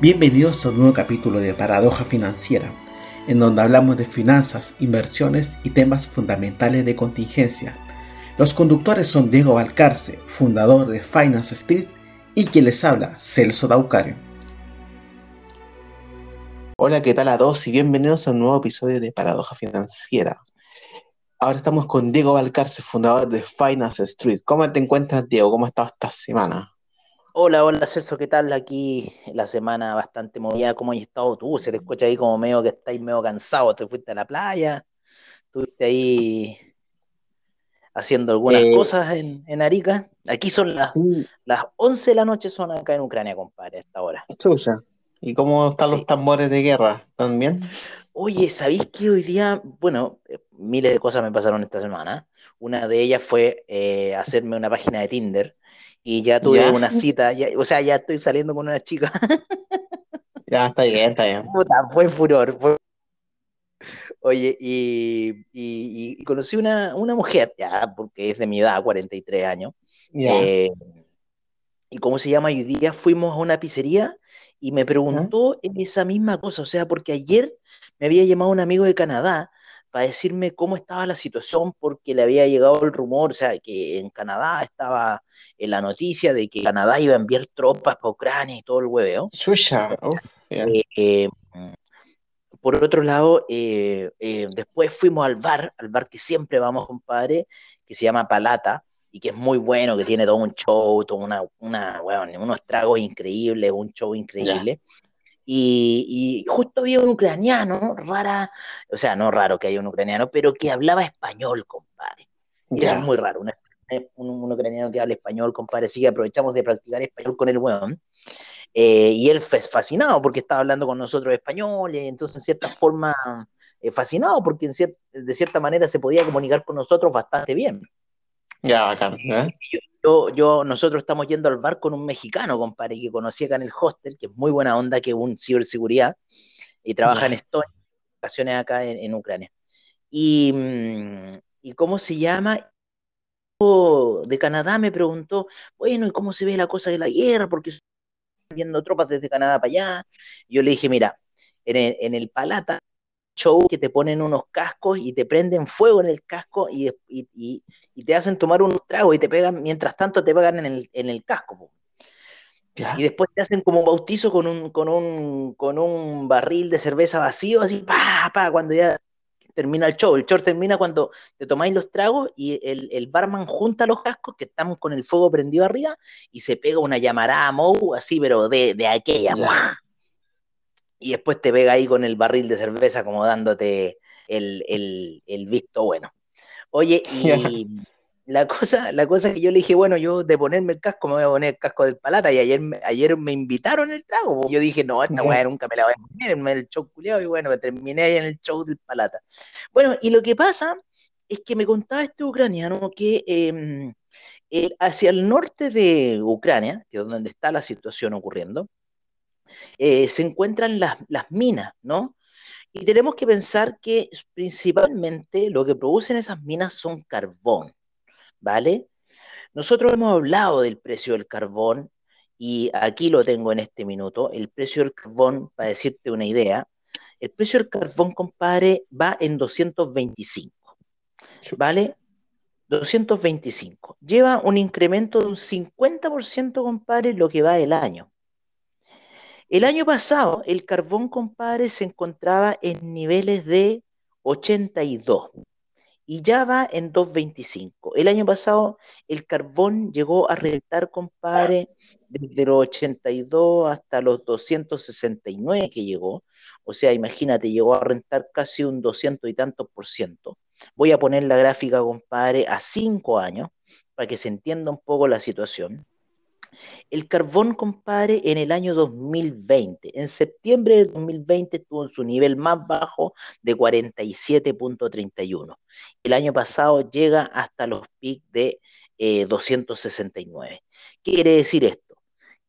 Bienvenidos a un nuevo capítulo de Paradoja Financiera, en donde hablamos de finanzas, inversiones y temas fundamentales de contingencia. Los conductores son Diego Valcarce, fundador de Finance Street, y quien les habla, Celso Daucario. Hola, ¿qué tal a todos y bienvenidos a un nuevo episodio de Paradoja Financiera? Ahora estamos con Diego Valcarce, fundador de Finance Street. ¿Cómo te encuentras, Diego? ¿Cómo has estado esta semana? Hola, hola Celso, ¿qué tal? Aquí la semana bastante movida. ¿Cómo has estado tú? Se te escucha ahí como medio que estáis medio cansado. ¿Te fuiste a la playa? ¿Estuviste ahí haciendo algunas eh, cosas en, Arica? Aquí son las, las 11 de la noche, son acá en Ucrania, compadre, a esta hora. ¿Y cómo están los tambores de guerra? ¿Están bien? Oye, ¿sabéis que hoy día, bueno, eh, miles de cosas me pasaron esta semana? Una de ellas fue eh, hacerme una página de Tinder y ya tuve una cita, o sea, ya estoy saliendo con una chica. ya, está bien, está bien. fue furor. Oye, y, conocí una, una mujer, ya, porque es de mi edad, 43 años. Eh, y cómo se llama, hoy día fuimos a una pizzería y me preguntó esa misma cosa, o sea, porque ayer me había llamado un amigo de Canadá para decirme cómo estaba la situación porque le había llegado el rumor, o sea, que en Canadá estaba en la noticia de que Canadá iba a enviar tropas para Ucrania y todo el hueveo. Eh, eh, por otro lado, eh, después fuimos al bar, al bar que siempre vamos, compadre, que se llama Palata, y que es muy bueno, que tiene todo un show, todo una, una bueno, unos tragos increíbles, un show increíble. Y, justo había un ucraniano, rara, o sea, no raro que haya un ucraniano, pero que hablaba español, compadre. Y eso es muy raro, un, un, ucraniano que habla español, compadre. Así que aprovechamos de practicar español con el weón. Eh, y él fue fascinado porque estaba hablando con nosotros español, y entonces en cierta forma eh, fascinado porque de cierta manera se podía comunicar con nosotros bastante bien. Ya, bacán. ¿eh? Yo, yo, nosotros estamos yendo al bar con un mexicano, compadre, que conocí acá en el hostel, que es muy buena onda, que es un ciberseguridad, y trabaja en Estonia, vacaciones acá en, Ucrania. Y, mm, y, cómo se llama? De Canadá me preguntó, bueno, ¿y cómo se ve la cosa de la guerra? Porque están viendo tropas desde Canadá para allá. yo le dije, mira, en el, en el Palata show que te ponen unos cascos y te prenden fuego en el casco y, y, y, te hacen tomar un trago y te pegan, mientras tanto te pegan en el, en el casco. Y después te hacen como bautizo con un, con un, con un barril de cerveza vacío, así, pa, pa, cuando ya termina el show. El show termina cuando te tomáis los tragos y el, el barman junta los cascos que están con el fuego prendido arriba y se pega una llamarada Mou, así, pero de, de aquella y después te pega ahí con el barril de cerveza como dándote el, visto bueno. Oye, y la cosa, la cosa que yo le dije, bueno, yo de ponerme el casco me voy a poner el casco del palata, y ayer, ayer me invitaron el trago. Yo dije, no, esta weá nunca me la voy a poner en el show culiado, y bueno, me terminé ahí en el show del palata. Bueno, y lo que pasa es que me contaba este ucraniano que em, hacia el norte de Ucrania, que es donde está la situación ocurriendo, eh, se encuentran las, minas, ¿no? Y tenemos que pensar que principalmente lo que producen esas minas son carbón, ¿vale? Nosotros hemos hablado del precio del carbón y aquí lo tengo en este minuto. El precio del carbón, para decirte una idea, el precio del carbón, compadre, va en 225, ¿vale? 225. Lleva un incremento de un 50%, compadre, lo que va el año. El año pasado, el carbón, compadre, se encontraba en niveles de 82 y ya va en 2.25. El año pasado, el carbón llegó a rentar, compadre, desde los 82 hasta los 269 que llegó. O sea, imagínate, llegó a rentar casi un 200 y tantos por ciento. Voy a poner la gráfica, compadre, a 5 años para que se entienda un poco la situación. El carbón, compadre, en el año 2020, en septiembre de 2020 estuvo en su nivel más bajo de 47.31. El año pasado llega hasta los pics de 269. Eh, ¿Qué quiere decir esto?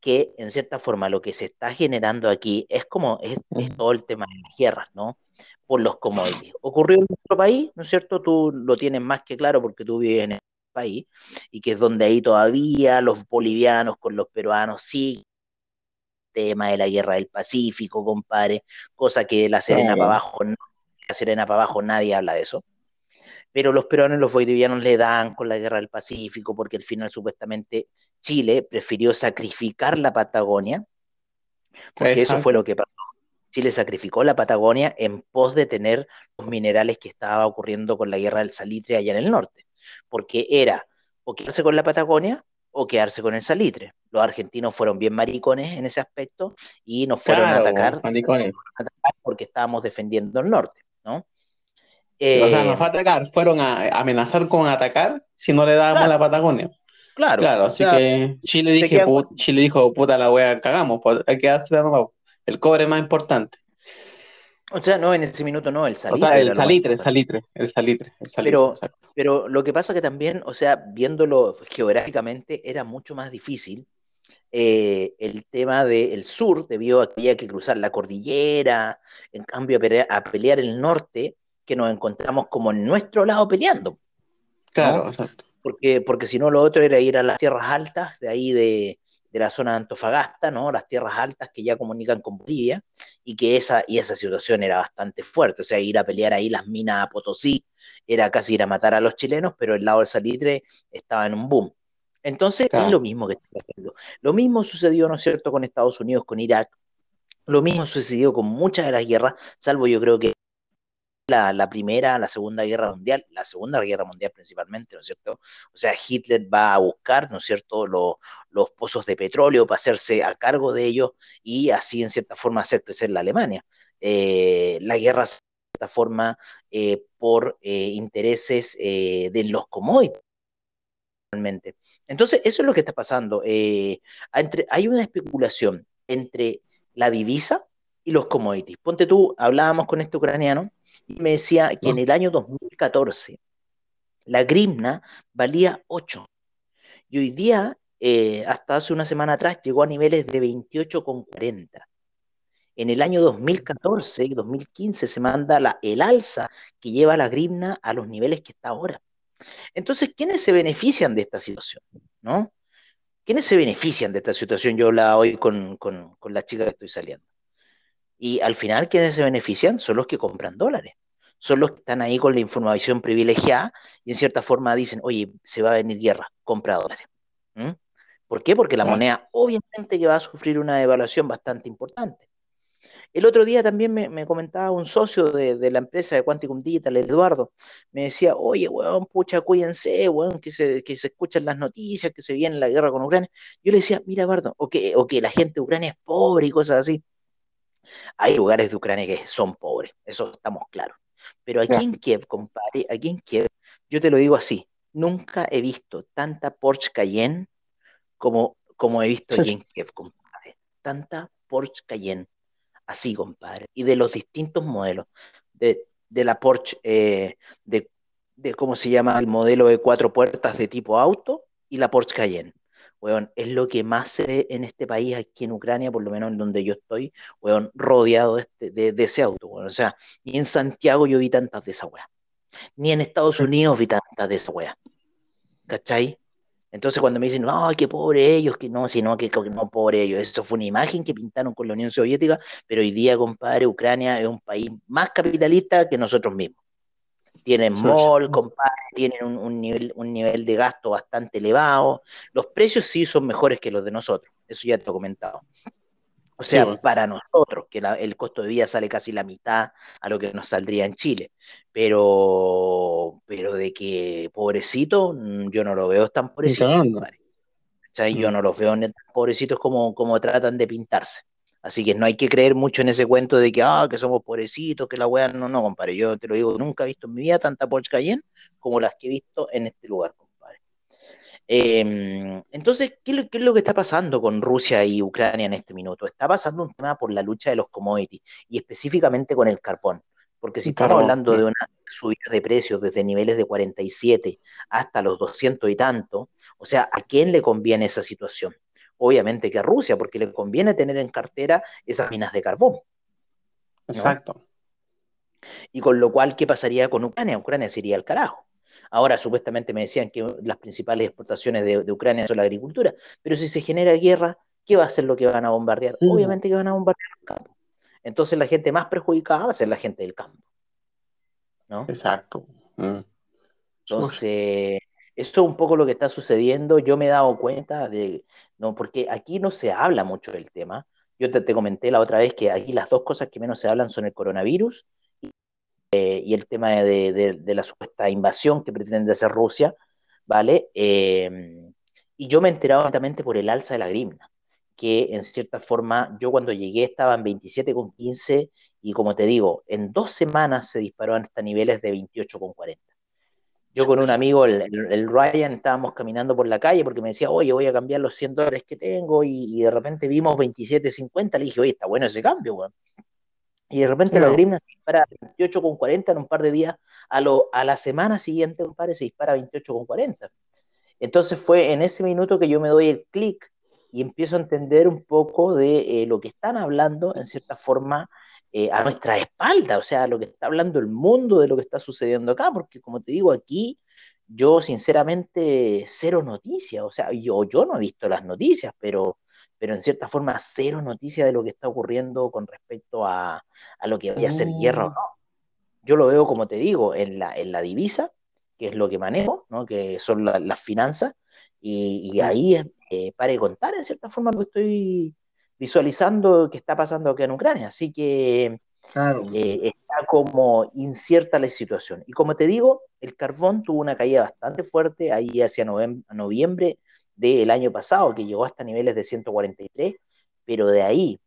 Que en cierta forma lo que se está generando aquí es como es, todo el tema de las guerras, ¿no? Por los commodities. Ocurrió en nuestro país, ¿no es cierto? Tú lo tienes más que claro porque tú vives en país, y que es donde ahí todavía los bolivianos con los peruanos siguen tema de la guerra del Pacífico, compadre, cosa que la Serena para abajo, la Serena para abajo nadie habla de eso. Pero los peruanos y los bolivianos le dan con la guerra del Pacífico porque al final supuestamente Chile prefirió sacrificar la Patagonia, porque eso fue lo que pasó. Chile sacrificó la Patagonia en pos de tener los minerales que estaba ocurriendo con la guerra del salitre allá en el norte, porque era o quedarse con la Patagonia o quedarse con el salitre. Los argentinos fueron bien maricones en ese aspecto y nos fueron a, atacar, porque estábamos defendiendo el norte, ¿no? o sea, nos fue a eh, atacar, fueron a amenazar con atacar si no le dábamos la Patagonia. Claro. Claro, así que Chile, Chile dijo, puta la wea, cagamos, pues, hay que darse el cobre más importante. O sea, no, en ese minuto no, el salitre. O sea, el, salitre, el salitre, el salitre, el salitre, Pero, pero lo que pasa que también, o sea, viéndolo geográficamente, era mucho más difícil eh, el tema del sur, debido a que había que cruzar la cordillera, en cambio a pelear, el norte, que nos encontramos como en nuestro lado peleando. Claro, exacto. Porque, porque si no, lo otro era ir a las tierras altas, de ahí de, de la zona de Antofagasta, ¿no? Las tierras altas que ya comunican con Bolivia, y que esa, y esa situación era bastante fuerte, o sea, ir a pelear ahí las minas a Potosí era casi ir a matar a los chilenos, pero el lado del salitre estaba en un boom. Entonces, es lo mismo que está pasando. Lo mismo sucedió, ¿no es cierto?, con Estados Unidos, con Irak. Lo mismo sucedió con muchas de las guerras, salvo yo creo que la, Primera, la Segunda Guerra Mundial, la Segunda Guerra Mundial principalmente, ¿no es cierto? O sea, Hitler va a buscar, ¿no es cierto?, los pozos de petróleo para hacerse a cargo de ellos y así, en cierta forma, hacer crecer la Alemania. Eh, la guerra, de cierta forma, eh, por eh, intereses de los commodities. Entonces, eso es lo que está pasando. hay una especulación entre la divisa y los commodities. Ponte tú, hablábamos con este ucraniano y me decía que en el año 2014 la grimna valía 8 y hoy día, eh, hasta hace una semana atrás, llegó a niveles de 28,40. En el año 2014 y 2015 se manda la, el alza que lleva la grimna a los niveles que está ahora. Entonces, ¿quiénes se benefician de esta situación? ¿No? ¿Quiénes se benefician de esta situación? Yo la hoy con, con la chica que estoy saliendo. Y al final, quienes se benefician son los que compran dólares. Son los que están ahí con la información privilegiada y en cierta forma dicen, oye, se va a venir guerra, compra dólares. ¿Mm? ¿Por qué? Porque la moneda obviamente que va a sufrir una devaluación bastante importante. El otro día también me, comentaba un socio de, la empresa de Quanticum Digital, Eduardo, me decía, oye, weón, pucha, cuídense, weón, que se, que se escuchan las noticias, que se viene la guerra con Ucrania. Yo le decía, mira, Eduardo, o que, o que la gente de Ucrania es pobre y cosas así. Hay lugares de Ucrania que son pobres, eso estamos claros. Pero aquí en Kiev, compadre, aquí en Kiev, yo te lo digo así, nunca he visto tanta Porsche Cayenne como, como he visto aquí en Kiev, compadre. Tanta Porsche Cayenne, así, compadre. Y de los distintos modelos, de, la Porsche, eh, de, de, ¿cómo se llama? El modelo de cuatro puertas de tipo auto y la Porsche Cayenne weón, es lo que más se ve en este país, aquí en Ucrania, por lo menos en donde yo estoy, weón, rodeado de, este, ese auto, weón. O sea, ni en Santiago yo vi tantas de esa weá, ni en Estados Unidos vi tantas de esa weá. ¿Cachai? Entonces cuando me dicen, no, qué pobre ellos, que no, sino que, que no pobre ellos, eso fue una imagen que pintaron con la Unión Soviética, pero hoy día, compadre, Ucrania es un país más capitalista que nosotros mismos. Tienen mall, compadre, tienen un, nivel, un nivel de gasto bastante elevado. Los precios sí son mejores que los de nosotros, eso ya te he comentado. O sea, para nosotros, que el costo de vida sale casi la mitad a lo que nos saldría en Chile. Pero, pero de que pobrecito, mm, yo no lo veo tan pobrecito. Yo mm. no los veo tan pobrecitos como, como tratan de pintarse. Así que no hay que creer mucho en ese cuento de que, ah, que somos pobrecitos, que la weá, no, no, compadre. Yo te lo digo, nunca he visto en mi vida tanta Porsche Cayenne como las que he visto en este lugar, compadre. Em, entonces, ¿qué, es lo que está pasando con Rusia y Ucrania en este minuto? Está pasando un tema por la lucha de los commodities y específicamente con el carbón. Porque si estamos hablando de una subida de precios desde niveles de 47 hasta los 200 y tanto, o sea, ¿a quién le conviene esa situación? Obviamente que a Rusia, porque le conviene tener en cartera esas minas de carbón. Exacto. Y con lo cual, ¿qué pasaría con Ucrania? Ucrania sería el carajo. Ahora, supuestamente me decían que las principales exportaciones de, Ucrania son la agricultura, pero si se genera guerra, ¿qué va a ser lo que van a bombardear? Mm. Obviamente que van a bombardear el campo. Entonces la gente más perjudicada va a ser la gente del campo. ¿No? Exacto. Mm. Entonces, eso es un poco lo que está sucediendo. Yo me he dado cuenta de, no, porque aquí no se habla mucho del tema. Yo te, comenté la otra vez que aquí las dos cosas que menos se hablan son el coronavirus y, eh, el tema de, la supuesta invasión que pretende hacer Rusia, ¿vale? Em, y yo me he enterado por el alza de la grimna, que en cierta forma yo cuando llegué estaba en 27,15 y como te digo, en dos semanas se disparó hasta niveles de 28,40. Yo con un amigo, el, Ryan, estábamos caminando por la calle porque me decía, oye, voy a cambiar los 100 dólares que tengo y, de repente vimos 27.50. Le dije, oye, está bueno ese cambio, weón. Y de repente la grimna se dispara a 28,40 en un par de días. A, lo, a la semana siguiente, compadre, se dispara a 28,40. Entonces fue en ese minuto que yo me doy el clic y empiezo a entender un poco de eh, lo que están hablando, en cierta forma, eh, a nuestra espalda, o sea, lo que está hablando el mundo de lo que está sucediendo acá, porque como te digo, aquí yo sinceramente cero noticias, o sea, yo, yo no he visto las noticias, pero, pero en cierta forma cero noticias de lo que está ocurriendo con respecto a, lo que vaya a ser guerra o mm. no. Yo lo veo, como te digo, en la, en la divisa, que es lo que manejo, ¿no? que son las finanzas, y, y ahí eh, para contar en cierta forma lo que estoy visualizando qué está pasando acá en Ucrania. Así que eh, está como incierta la situación. Y como te digo, el carbón tuvo una caída bastante fuerte ahí hacia noviembre del año pasado, que llegó hasta niveles de 143, pero de ahí,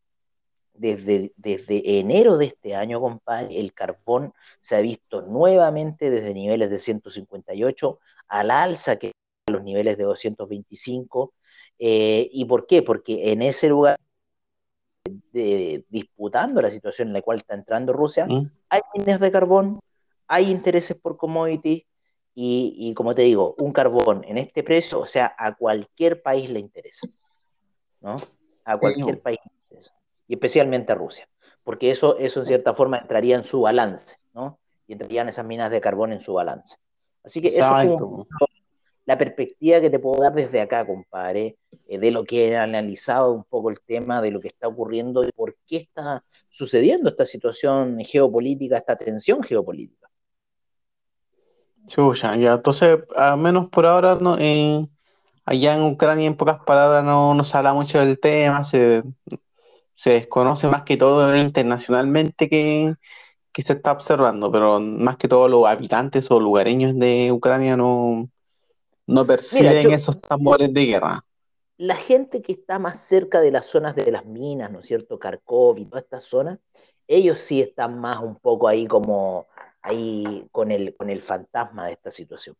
desde, desde enero de este año, compadre, el carbón se ha visto nuevamente desde niveles de 158 al alza que los niveles de 225. Eh, ¿Y por qué? Porque en ese lugar disputando la situación en la cual está entrando Rusia, mm. hay minas de carbón, hay intereses por commodities y, como te digo, un carbón en este precio, o sea, a cualquier país le interesa, ¿no? A cualquier país le interesa, y especialmente a Rusia, porque eso, eso en cierta forma entraría en su balance, ¿no? Y entrarían esas minas de carbón en su balance. Así que eso es la perspectiva que te puedo dar desde acá, compadre, de lo que he analizado un poco el tema, de lo que está ocurriendo, de por qué está sucediendo esta situación geopolítica, esta tensión geopolítica. Chucha, ya, entonces, al menos por ahora, no, eh, allá en Ucrania, en pocas palabras, no, no se habla mucho del tema, se, desconoce más que todo internacionalmente que, que se está observando, pero más que todo los habitantes o lugareños de Ucrania no, no perciben esos tambores de guerra. La gente que está más cerca de las zonas de las minas, ¿no es cierto? Kharkov y toda esta zona, ellos sí están más un poco ahí como ahí con el, con el fantasma de esta situación.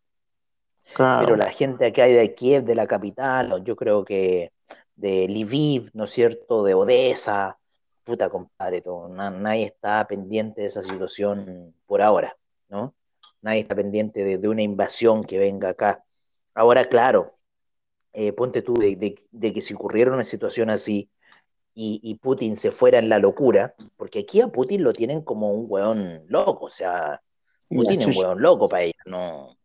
Pero la gente que hay de Kiev, de la capital, yo creo que de Lviv, ¿no es cierto? De Odessa, puta compadre, todo, nadie está pendiente de esa situación por ahora, ¿no? Nadie está pendiente de, de una invasión que venga acá. Ahora, claro, eh, ponte tú de, que si ocurriera una situación así y, Putin se fuera en la locura, porque aquí a Putin lo tienen como un weón loco, o sea, Putin es un weón loco para ellos, no.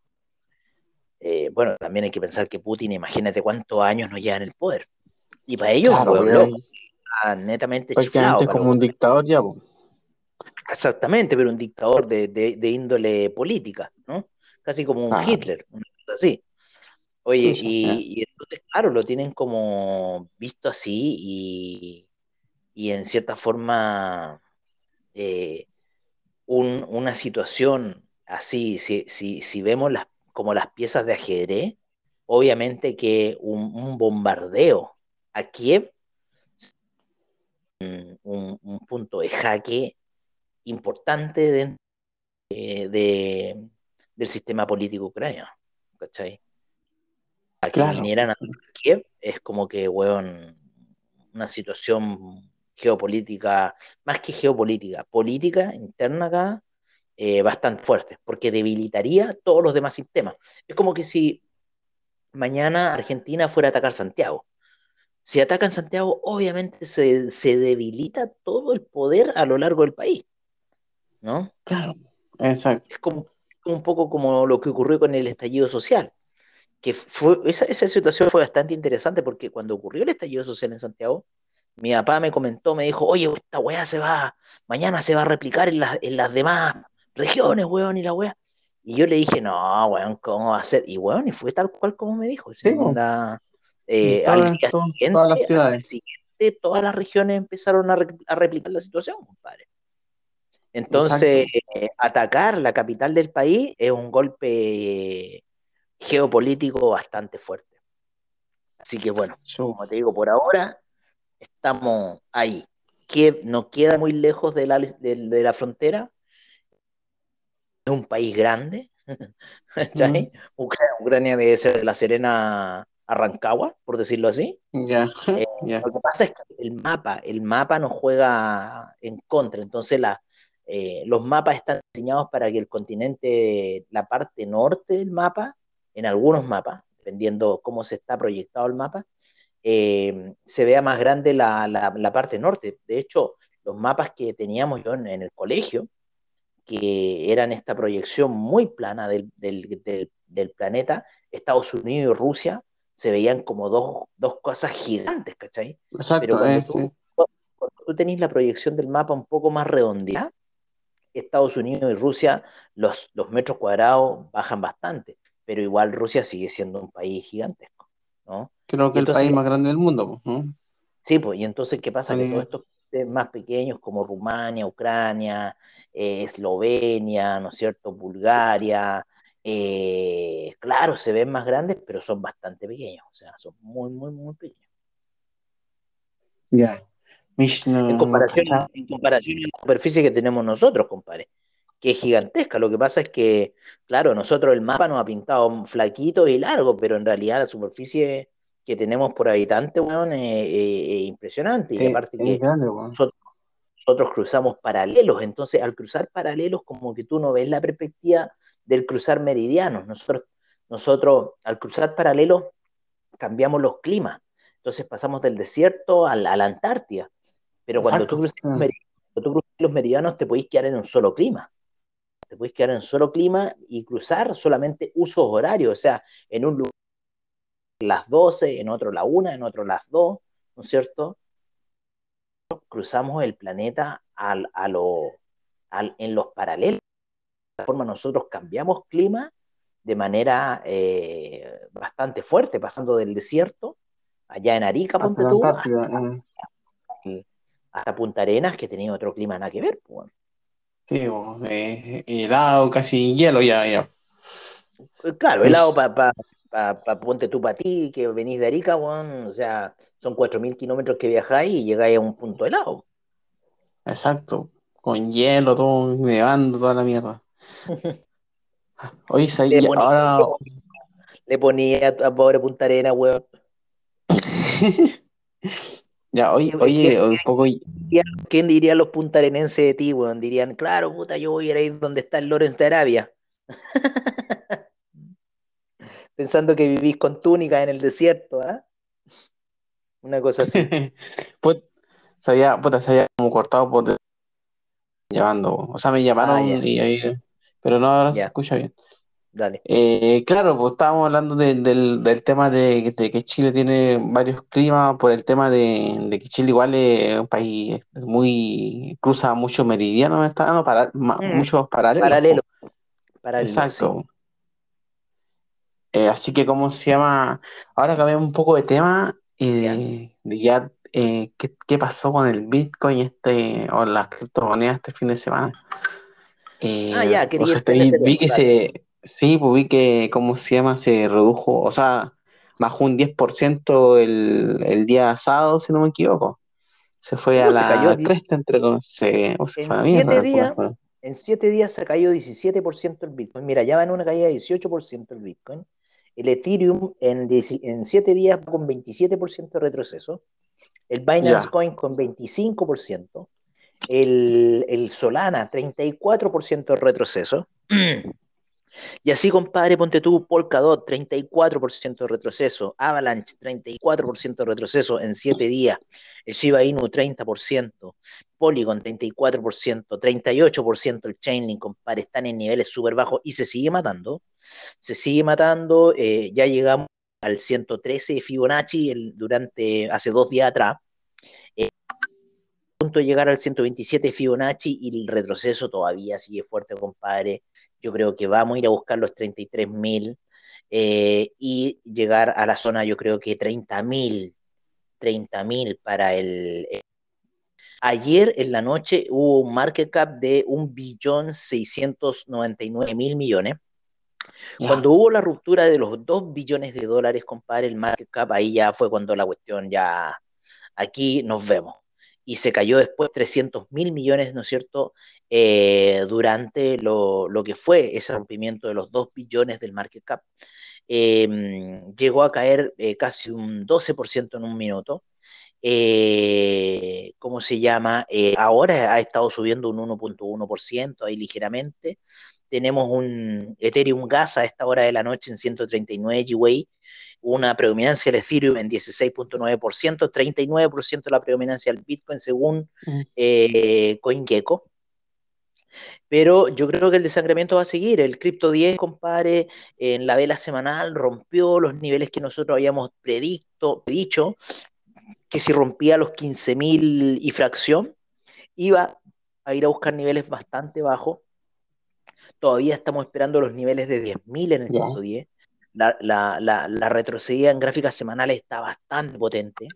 Eh, bueno, también hay que pensar que Putin, imagínate cuántos años no lleva en el poder. Y para ellos es un weón loco, netamente chiflado. como un dictador ya, Exactamente, pero un dictador de, índole política, ¿no? Casi como un Hitler, una cosa así. Oye, y, entonces, claro, lo tienen como visto así y, en cierta forma eh, una situación así, si, si, vemos las, como las piezas de ajedrez, obviamente que un, bombardeo a Kiev, un, un, punto de jaque importante dentro de, del sistema político ucraniano, ¿cachai? A que vinieran a Kiev es como que, weón, una situación geopolítica, más que geopolítica, política interna acá, eh, bastante fuerte, porque debilitaría todos los demás sistemas. Es como que si mañana Argentina fuera a atacar Santiago. Si atacan Santiago, obviamente se, se debilita todo el poder a lo largo del país. ¿No? Claro, exacto. Es como un poco como lo que ocurrió con el estallido social que fue, esa, esa situación fue bastante interesante porque cuando ocurrió el estallido social en Santiago, mi papá me comentó, me dijo, oye, esta weá se va, mañana se va a replicar en las, en las demás regiones, weón, y la weá. Y yo le dije, no, weón, ¿cómo va a ser? Y weón, y fue tal cual como me dijo. Sí, eh, al día siguiente, todas las al siguiente, todas las regiones empezaron a, re- a replicar la situación, compadre. Entonces, eh, atacar la capital del país es un golpe geopolítico bastante fuerte. Así que bueno, como te digo, por ahora estamos ahí. Que no queda muy lejos de la, de, de la frontera. Es un país grande. Ucrania, Ucrania debe ser de la Serena a Rancagua, por decirlo así. Eh. Lo que pasa es que el mapa, el mapa nos juega en contra. Entonces la, eh, los mapas están diseñados para que el continente, la parte norte del mapa, en algunos mapas, dependiendo cómo se está proyectado el mapa, eh, se vea más grande la, la- la parte norte. De hecho, los mapas que teníamos yo en, en el colegio, que eran esta proyección muy plana del, del- del- del planeta, Estados Unidos y Rusia se veían como dos, dos cosas gigantes, ¿cachai? Pero Exacto, cuando eh, tú, sí. cuando tú tenés la proyección del mapa un poco más redondeada, Estados Unidos y Rusia, los, los metros cuadrados bajan bastante, pero igual Rusia sigue siendo un país gigantesco, ¿no? Creo que Y el entonces- país más grande del mundo, ¿no? Sí, pues, y entonces, ¿qué pasa? Que todos estos más pequeños como Rumania, Ucrania, eh, Eslovenia, ¿no es cierto? Bulgaria, eh, claro, se ven más grandes, pero son bastante pequeños, o sea, son muy, muy, muy pequeños. Ya. No, En no comparación, en comparación a la superficie que tenemos nosotros, compadre, que es gigantesca. Lo que pasa es que, claro, nosotros el mapa nos ha pintado flaquito y largo, pero en realidad la superficie que tenemos por habitante, weón, es, es- es impresionante. Y aparte es que grande, nosotros, nosotros cruzamos paralelos, entonces al cruzar paralelos como que tú no ves la perspectiva del cruzar meridianos. Nosotros, nosotros al cruzar paralelos cambiamos los climas. Entonces pasamos del desierto a la, a la Antártida. Pero cuando tú, Exacto. cruzas los Ah. meridianos, cuando tú cruzas los meridianos te podéis quedar en un solo clima. Te podéis quedar en solo clima y cruzar solamente usos horarios. O sea, en un lugar las 12, en otro la 1, en otro las 2, ¿no es cierto? Cruzamos el planeta al, a lo, al- en los paralelos. De esta forma nosotros cambiamos clima de manera eh, bastante fuerte, pasando del desierto, allá en Arica, ponte Hasta tú, Antártida, eh. hasta Punta Arenas, que tenía otro clima nada que ver. pues. Sí, weón, eh, helado, casi hielo ya, ya. Eh, Claro, helado para pa, pa, pa- ponte tú para ti, que venís de Arica, weón, o sea, son 4.000 kilómetros que viajáis y llegáis a un punto helado. Exacto. Con hielo, todo nevando, toda la mierda. ¿sabes? ponía, Ahora, le ponía a, pobre Punta Arenas, weón. ya, oye, ¿Qué- oye, qué- un poco, ¿Quién diría los puntarenenses de ti, weón? Dirían, claro, puta, yo voy a ir ahí donde está el Lawrence de Arabia. Pensando que vivís con túnica en el desierto, ¿ah? Una cosa así. pues, se había, puta, se había como cortado por llamando, o sea, me llamaron Ah, ya. y ahí, pero no, ahora se escucha bien. Dale. Eh, claro, pues estábamos hablando de- del, del tema de, de que Chile tiene varios climas por el tema de, que Chile igual es un país muy, cruza muchos meridianos, está dando para, Mm. muchos paralelos. Paralelo. Exacto. Eh, así que, ¿cómo se llama? Ahora cambiamos un poco de tema y de ya eh, ¿qué, qué pasó con el Bitcoin este o las criptomonedas este fin de semana? Eh, Ah, ya, o quería sea, estar en vi, ese vi tema, que se, sí, pues vi que, ¿cómo se llama? Se redujo, o sea, bajó un 10% el, el día sábado, si no me equivoco. Se fue a se cayó la cresta entre comillas. Se, o se En fue siete mierda, días. En siete días se cayó 17% el Bitcoin. Mira, ya va en una caída de 18% el Bitcoin. El Ethereum en, en siete días con 27% de retroceso. El Binance Ya. Coin con 25%. El, el Solana, 34% de retroceso. Y así, compadre, ponte tú, Polkadot, 34% de retroceso, Avalanche, 34% de retroceso en 7 días, el Shiba Inu, 30%, Polygon, 34%, 38% el Chainlink, compadre, están en niveles súper bajos y se sigue matando. se sigue matando, eh, ya llegamos al 113 de Fibonacci durante hace dos días atrás, eh, punto de llegar al 127 de Fibonacci y el retroceso todavía sigue fuerte, compadre. Yo creo que vamos a ir a buscar los 33.000 eh, y llegar a la zona, yo creo que 30.000, 30.000 para el, Ayer en la noche hubo un market cap de 1.699.000 millones. Cuando hubo la ruptura de los 2 billones de dólares, compadre, el market cap, ahí ya fue cuando la cuestión ya, aquí nos vemos. Y se cayó después 300 mil millones, ¿no es cierto?, eh, durante lo, que fue ese rompimiento de los 2 billones del market cap. Em, llegó a caer eh, casi un 12% en un minuto eh, ¿cómo se llama? Ahora ha estado subiendo un 1.1% ahí ligeramente. Tenemos un Ethereum Gas a esta hora de la noche en 139 GWay, una predominancia del Ethereum en 16.9%, 39% la predominancia del Bitcoin según eh, CoinGecko. Pero yo creo que el desangramiento va a seguir. El Crypto 10, compadre, en la vela semanal rompió los niveles que nosotros habíamos predicto, dicho que si rompía los 15.000 y fracción, iba a ir a buscar niveles bastante bajos. Todavía estamos esperando los niveles de 10.000 en el punto 10. La, la, la, retrocedida en gráficas semanales está bastante potente.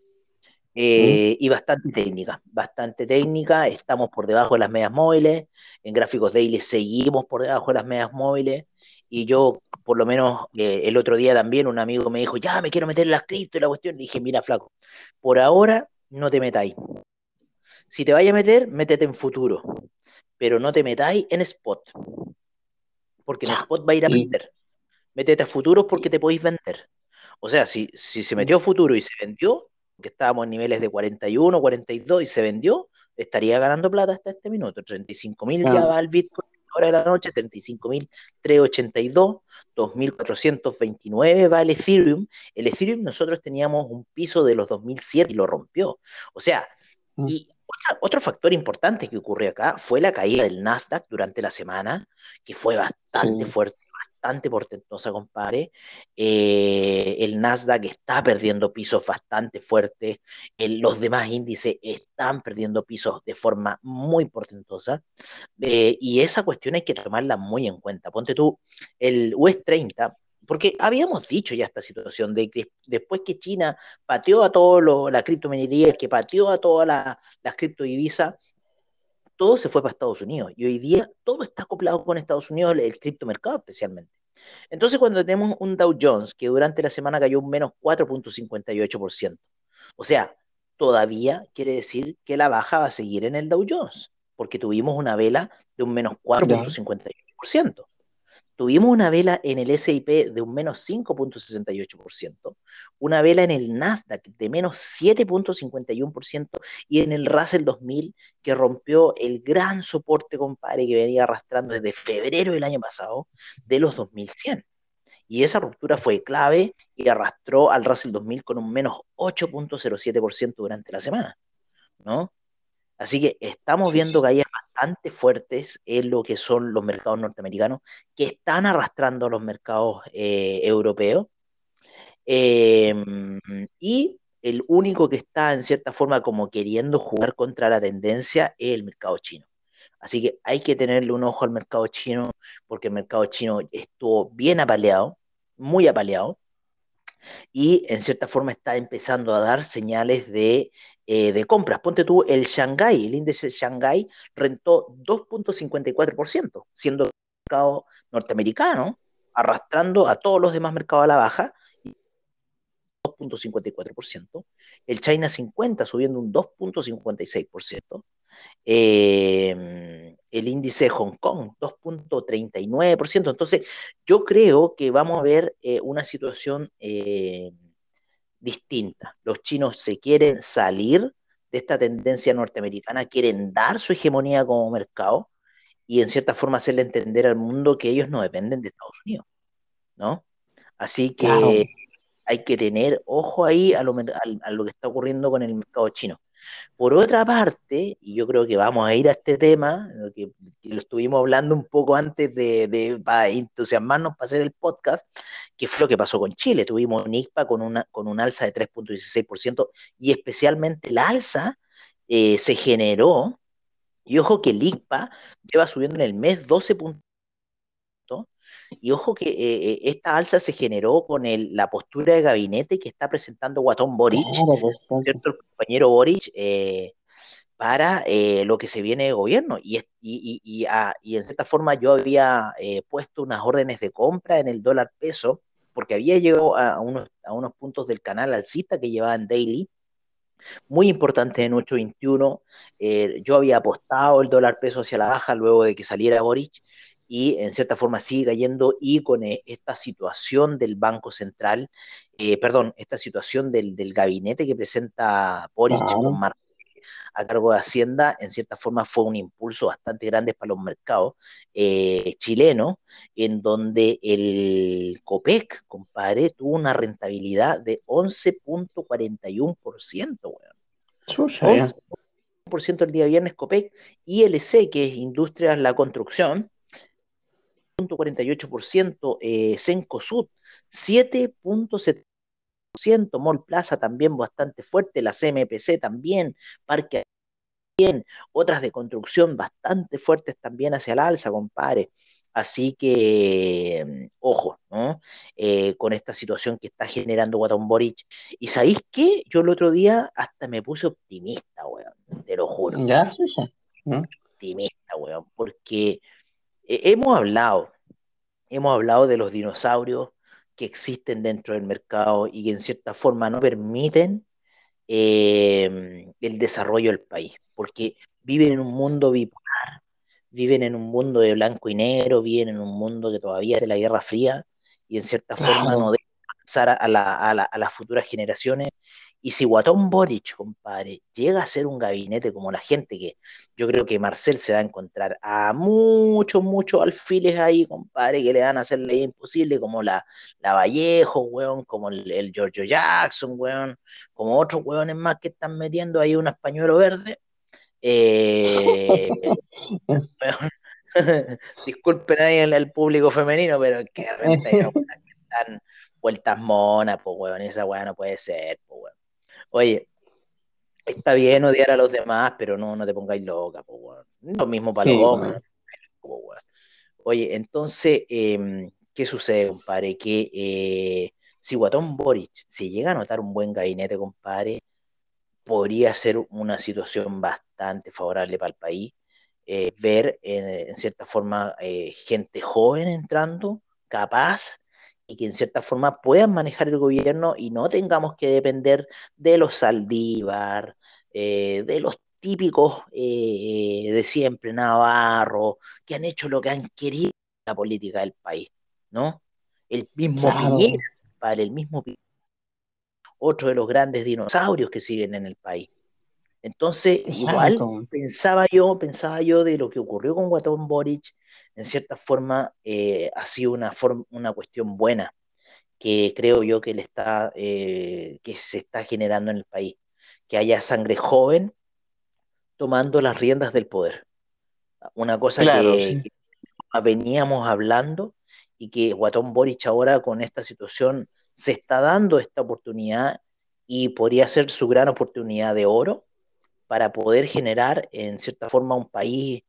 Eh, y bastante técnica, bastante técnica, estamos por debajo de las medias móviles, en gráficos daily seguimos por debajo de las medias móviles, y yo, por lo menos eh, el otro día también, un amigo me dijo, ya me quiero meter en las cripto y la cuestión, le dije, mira, flaco, por ahora no te metáis. Si te vayas a meter, métete en futuro, pero no te metáis en spot, porque en spot va a ir a vender. Métete a futuros porque te podéis vender. O sea, si, si se metió a futuro y se vendió, que estábamos en niveles de 41, 42 y se vendió, estaría ganando plata hasta este minuto. 35 mil ya va el Bitcoin hora de la noche, 35.382, 2.429 va el Ethereum. El Ethereum nosotros teníamos un piso de los 2007 y lo rompió. O sea, mm. y otro factor importante que ocurrió acá fue la caída del Nasdaq durante la semana, que fue bastante fuerte bastante portentosa, compadre. Eh, el Nasdaq está perdiendo pisos bastante fuertes. los demás índices están perdiendo pisos de forma muy portentosa. Eh, y esa cuestión hay que tomarla muy en cuenta. Ponte tú, el US 30 porque habíamos dicho ya esta situación de que después que China pateó a toda la criptominería, que pateó a todas las criptodivisas, todo se fue para Estados Unidos y hoy día todo está acoplado con Estados Unidos, el criptomercado especialmente. Entonces, cuando tenemos un Dow Jones que durante la semana cayó un menos 4.58%, o sea, todavía quiere decir que la baja va a seguir en el Dow Jones, porque tuvimos una vela de un menos 4.58%. Tuvimos una vela en el SIP de un menos 5.68%, una vela en el Nasdaq de menos 7.51% y en el Russell 2000 que rompió el gran soporte, compadre, que venía arrastrando desde febrero del año pasado de los 2100. Y esa ruptura fue clave y arrastró al Russell 2000 con un menos 8.07% durante la semana, ¿no? Así que estamos viendo caídas bastante fuertes en lo que son los mercados norteamericanos, que están arrastrando a los mercados eh, europeos. Em, y el único que está en cierta forma como queriendo jugar contra la tendencia es el mercado chino. Así que hay que tenerle un ojo al mercado chino, porque el mercado chino estuvo bien apaleado, muy apaleado, y en cierta forma está empezando a dar señales de eh, de compras. Ponte tú el Shanghai, el índice Shanghai rentó 2.54%, siendo el mercado norteamericano arrastrando a todos los demás mercados a la baja. 2.54%, el China 50 subiendo un 2.56%, eh, el índice de Hong Kong 2.39%. Entonces, yo creo que vamos a ver eh, una situación distinta. Los chinos se quieren salir de esta tendencia norteamericana, quieren dar su hegemonía como mercado y en cierta forma hacerle entender al mundo que ellos no dependen de Estados Unidos, ¿no? Así que hay que tener ojo ahí a lo, que está ocurriendo con el mercado chino. Por otra parte, y yo creo que vamos a ir a este tema, que, lo estuvimos hablando un poco antes de, de para entusiasmarnos para hacer el podcast, que fue lo que pasó con Chile. Tuvimos un ICPA con, una, con un alza de 3.16% y especialmente la alza eh, se generó, y ojo que el ICPA lleva subiendo en el mes 12 puntos y ojo que eh, eh, esta alza se generó con el, la postura de gabinete que está presentando Guatón Boric, ¿cierto? el compañero Boric, eh, para lo que se viene de gobierno. Y, y, y, y en cierta forma yo había puesto unas órdenes de compra en el dólar peso, porque había llegado a, unos, a unos puntos del canal alcista que llevaban daily, muy importante en 821. yo había apostado el dólar peso hacia la baja luego de que saliera Boric y en cierta forma sigue cayendo y con eh, esta situación del Banco Central, eh, perdón, esta situación del, del, gabinete que presenta Boric con a cargo de Hacienda, en cierta forma fue un impulso bastante grande para los mercados eh, chilenos, en donde el COPEC, compadre, tuvo una rentabilidad de 11.41%, weón. 11% el día viernes COPEC, ILC, que es Industrias La Construcción, 7.48%, eh, Sud 7.7%, Mall Plaza también bastante fuerte, la CMPC también, Parque bien, otras de construcción bastante fuertes también hacia el alza, compadre. Así que, mm, ojo, ¿no? Eh, con esta situación que está generando Guatón Boric. ¿Y sabéis qué? Yo el otro día hasta me puse optimista, weón, te lo juro. Ya, sí, Optimista, weón, porque hemos hablado, hemos hablado de los dinosaurios que existen dentro del mercado y que en cierta forma no permiten em, el desarrollo del país, porque viven en un mundo bipolar, viven en un mundo de blanco y negro, viven en un mundo que todavía es de la Guerra Fría y en cierta forma no dejan pasar a, a las futuras generaciones y si Guatón Boric, compadre, llega a ser un gabinete como la gente que yo creo que Marcel se va a encontrar a muchos, muchos alfiles ahí, compadre, que le van a hacer la imposible, como la, la Vallejo, weón, como el, el Giorgio Jackson, weón, como otros weones más que están metiendo ahí un españuelo verde. Eh, disculpen ahí el, público femenino, pero es que realmente están vueltas monas, pues weón, esa weón no puede ser, pues weón. Oye, está bien odiar a los demás, pero no, no te pongáis loca, po, Lo mismo para los hombres. Oye, entonces, em, ¿qué sucede, compadre? Que eh, si Guatón Boric se llega a notar un buen gabinete, compadre, podría ser una situación bastante favorable para el país. Eh, ver eh, en cierta forma gente joven entrando, capaz, y que en cierta forma puedan manejar el gobierno y no tengamos que depender de los Saldívar, eh, de los típicos eh, de siempre, Navarro, que han hecho lo que han querido en la política del país, ¿no? El mismo Piñera, para el mismo otro de los grandes dinosaurios que siguen en el país. Entonces, igual pensaba yo, pensaba yo de lo que ocurrió con Guatón Boric, en cierta forma eh, ha sido una, una cuestión buena que creo yo que le está, eh, que se está generando en el país, que haya sangre joven tomando las riendas del poder. Una cosa que, veníamos hablando y que Guatón Boric ahora con esta situación se está dando esta oportunidad y podría ser su gran oportunidad de oro para poder generar en cierta forma un país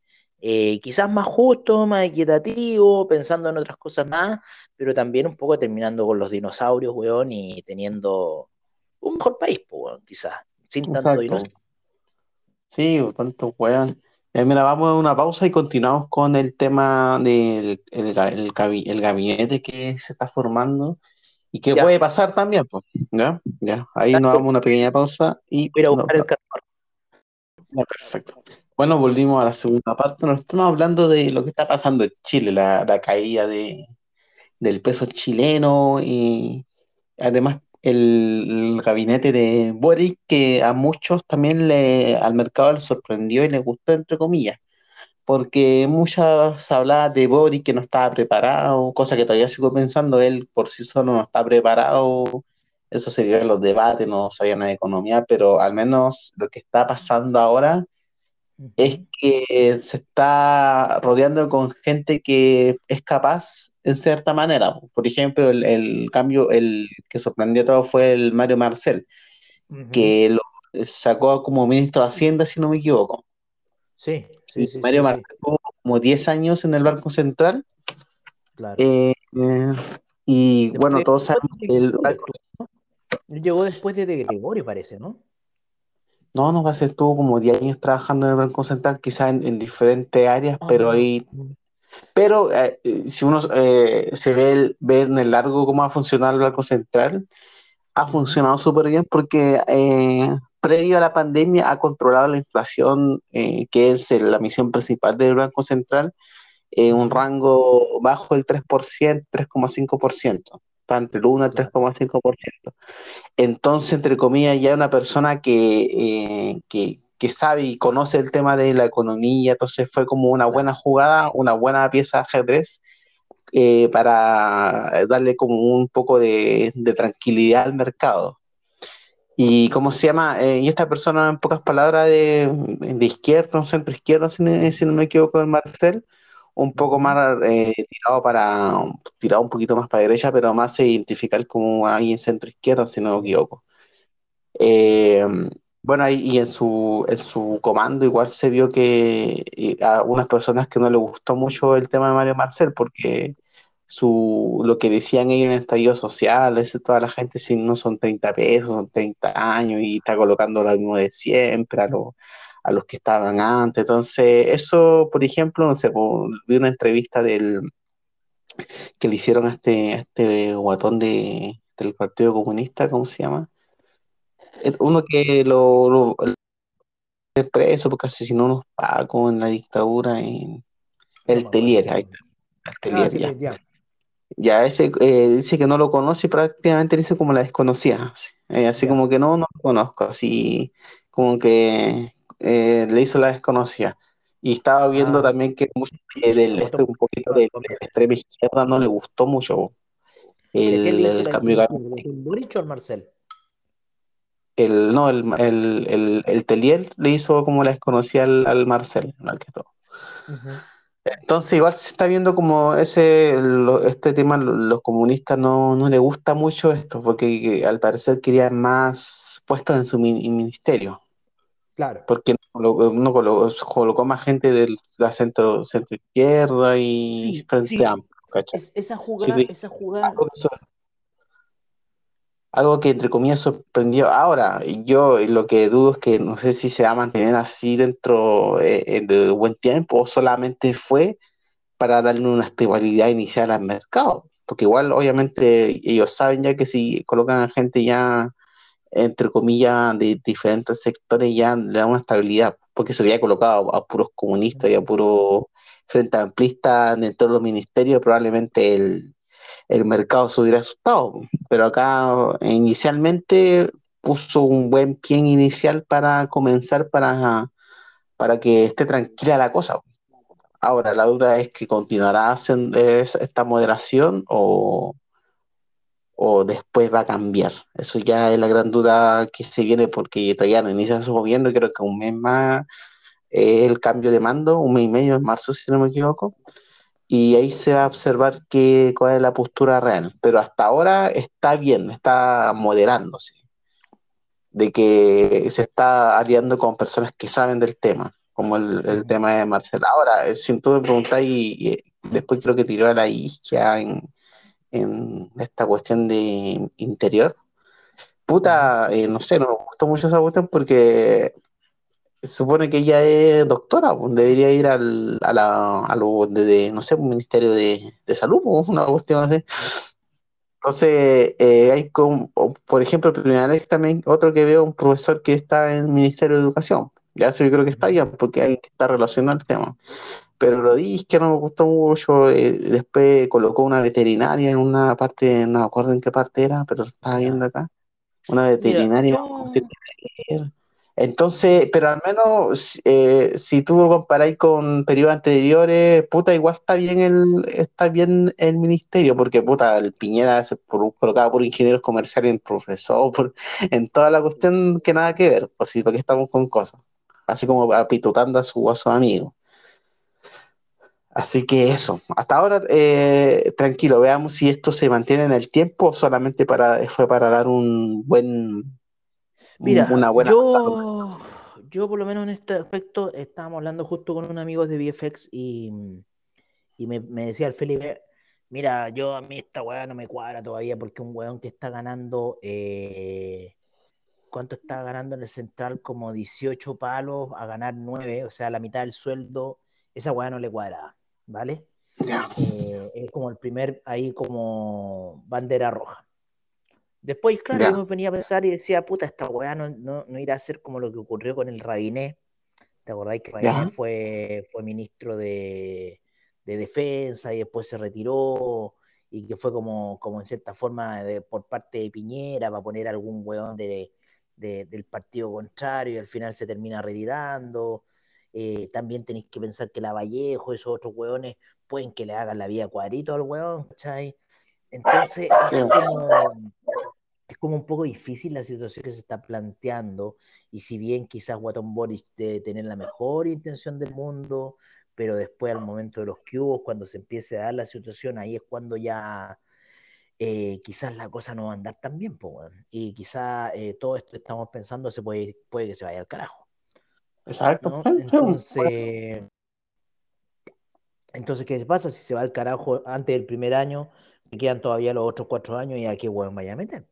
eh, quizás más justo, más equitativo, pensando en otras cosas más, pero también un poco terminando con los dinosaurios, weón, y teniendo un mejor país, weón, quizás, sin tanto dinosaurio. Sí, tanto weón. Eh, mira, vamos a una pausa y continuamos con el tema del el, gabinete que se está formando y qué puede pasar también, pues. ¿Ya? Ya. Ahí nos vamos a una pequeña pausa y. Voy a buscar el perfecto. Bueno, volvimos a la segunda parte. Nos estamos hablando de lo que está pasando en Chile, la, caída de, del peso chileno y además el, gabinete de Boric, que a muchos también le, al mercado le sorprendió y le gustó, entre comillas, porque muchas hablaban de Boric que no estaba preparado, cosa que todavía sigo pensando, él por sí solo no está preparado eso sería los debates, no sabía nada de economía, pero al menos lo que está pasando ahora es que se está rodeando con gente que es capaz en cierta manera. Por ejemplo, el, cambio, el que sorprendió a todos fue el Mario Marcel, que lo sacó como ministro de Hacienda, si no me equivoco. Sí, sí, sí. Mario Marcel tuvo como 10 años en el Banco Central. Claro. Eh, y bueno, todos saben el... Llegó después de, de Gregorio, parece, ¿no? No, no va a ser, estuvo como 10 años trabajando en el Banco Central, quizás en, diferentes áreas, pero ah. ahí pero eh, si uno eh, se ve, ve, en el largo cómo ha funcionado el Banco Central, ha funcionado súper bien porque eh, previo a la pandemia ha controlado la inflación, que es la misión principal del Banco Central, en un rango bajo del 3%, 3,5%, entre el 1 y el 3,5%. Entonces, entre comillas, ya una persona que, que, que sabe y conoce el tema de la economía, entonces fue como una buena jugada, una buena pieza de ajedrez eh, para darle como un poco de, tranquilidad al mercado. Y cómo se llama, eh, y esta persona en pocas palabras de, de izquierda, un centro izquierda, si, no me equivoco, el Marcel, un poco más eh, tirado para, tirado un poquito más para derecha, pero más se identificar como alguien centro izquierda, si no me equivoco. Bueno, y en su, en su comando igual se vio que a unas personas que no le gustó mucho el tema de Mario Marcel, porque su, lo que decían ellos en el estallido social, es toda la gente si no son 30 pesos, son 30 años y está colocando lo mismo de siempre a, a los que estaban antes. Entonces, eso, por ejemplo, no sé, vi una entrevista del que le hicieron a este, este guatón de, del Partido Comunista, ¿cómo se llama? uno que lo, lo, preso porque asesinó unos pacos en la dictadura en el Telier, el Telier, ya. ya. ese eh, dice que no lo conoce y prácticamente dice como la desconocía, así, eh, como que no, no lo conozco, así como que eh, le hizo la desconocida. Y estaba viendo ah. también que mucho del, este, un poquito de, extrema izquierda no le gustó mucho el, el cambio de... Marcel? el, no, el, el, el, Telier le hizo como la desconocía al, Marcel, mal que todo. Entonces igual se está viendo como ese este tema los comunistas no, no le gusta mucho esto, porque al parecer querían más puestos en su ministerio. Claro. Porque uno colocó, más gente de la centro, centro izquierda y frente a esa jugada, esa jugada, algo que entre comillas sorprendió. Ahora, yo lo que dudo es que no sé si se va a mantener así dentro eh, de buen tiempo o solamente fue para darle una estabilidad inicial al mercado. Porque igual, obviamente, ellos saben ya que si colocan a gente ya, entre comillas, de diferentes sectores, ya le dan una estabilidad. Porque se había colocado a, puros comunistas y a puros frente amplistas dentro de los ministerios, probablemente el, el mercado se hubiera asustado. Pero acá inicialmente puso un buen pie inicial para comenzar para, para que esté tranquila la cosa. Ahora, la duda es que continuará esta moderación o, o después va a cambiar. Eso ya es la gran duda que se viene porque todavía no inicia su gobierno y creo que un mes más el cambio de mando, un mes y medio en marzo, si no me equivoco y ahí se va a observar qué, cuál es la postura real. Pero hasta ahora está bien, está moderándose, de que se está aliando con personas que saben del tema, como el, tema de Marcela. Ahora, eh, si tú me preguntas, y, después creo que tiró a la isquia en, en esta cuestión de interior, puta, eh, no sé, no me gustó mucho esa cuestión porque supone que ella es doctora, pues, debería ir al, a, la, a lo de, no sé, un ministerio de, de salud, pues, una cuestión así. Entonces, eh, hay como, por ejemplo, primera vez también otro que veo, un profesor que está en el Ministerio de Educación. Ya eso yo creo que está ya, porque hay que estar relacionado al tema. Pero lo dije que no me gustó mucho. Eh, después colocó una veterinaria en una parte, no me acuerdo en qué parte era, pero estaba viendo acá. Una veterinaria. Entonces, pero al menos eh, si tú lo comparáis con periodos anteriores, puta, igual está bien el, está bien el ministerio, porque puta, el Piñera se por, colocaba por ingenieros comerciales en profesor, por, en toda la cuestión que nada que ver, pues sí, porque estamos con cosas, así como apitutando a su, a su amigo. Así que eso, hasta ahora eh, tranquilo, veamos si esto se mantiene en el tiempo o solamente para, fue para dar un buen Mira, una buena yo, yo por lo menos en este aspecto estábamos hablando justo con un amigo de VFX y, y me, decía el Felipe, mira, yo a mí esta weá no me cuadra todavía porque un weón que está ganando, eh, ¿cuánto está ganando en el central? Como 18 palos a ganar 9, o sea, la mitad del sueldo, esa weá no le cuadra, ¿vale? Eh, es como el primer, ahí como bandera roja. Después, claro, yo me venía a pensar y decía, puta, esta weá no, no, irá a ser como lo que ocurrió con el Rabiné. ¿Te acordáis que Rabiné fue, fue ministro de, defensa y después se retiró? Y que fue como, como en cierta forma de, por parte de Piñera para poner algún weón de, del partido contrario y al final se termina retirando. Eh, también tenéis que pensar que la Vallejo, esos otros weones, pueden que le hagan la vida cuadrito al weón, ¿cachai? Entonces, es como, es como un poco difícil la situación que se está planteando y si bien quizás Watton Boris debe tener la mejor intención del mundo, pero después al momento de los cubos, cuando se empiece a dar la situación, ahí es cuando ya eh, quizás la cosa no va a andar tan bien, y quizás eh, todo esto que estamos pensando se puede, puede que se vaya al carajo. Exacto. Entonces, entonces, ¿qué pasa si se va al carajo antes del primer año? Me quedan todavía los otros cuatro años y a qué hueón vaya a meter.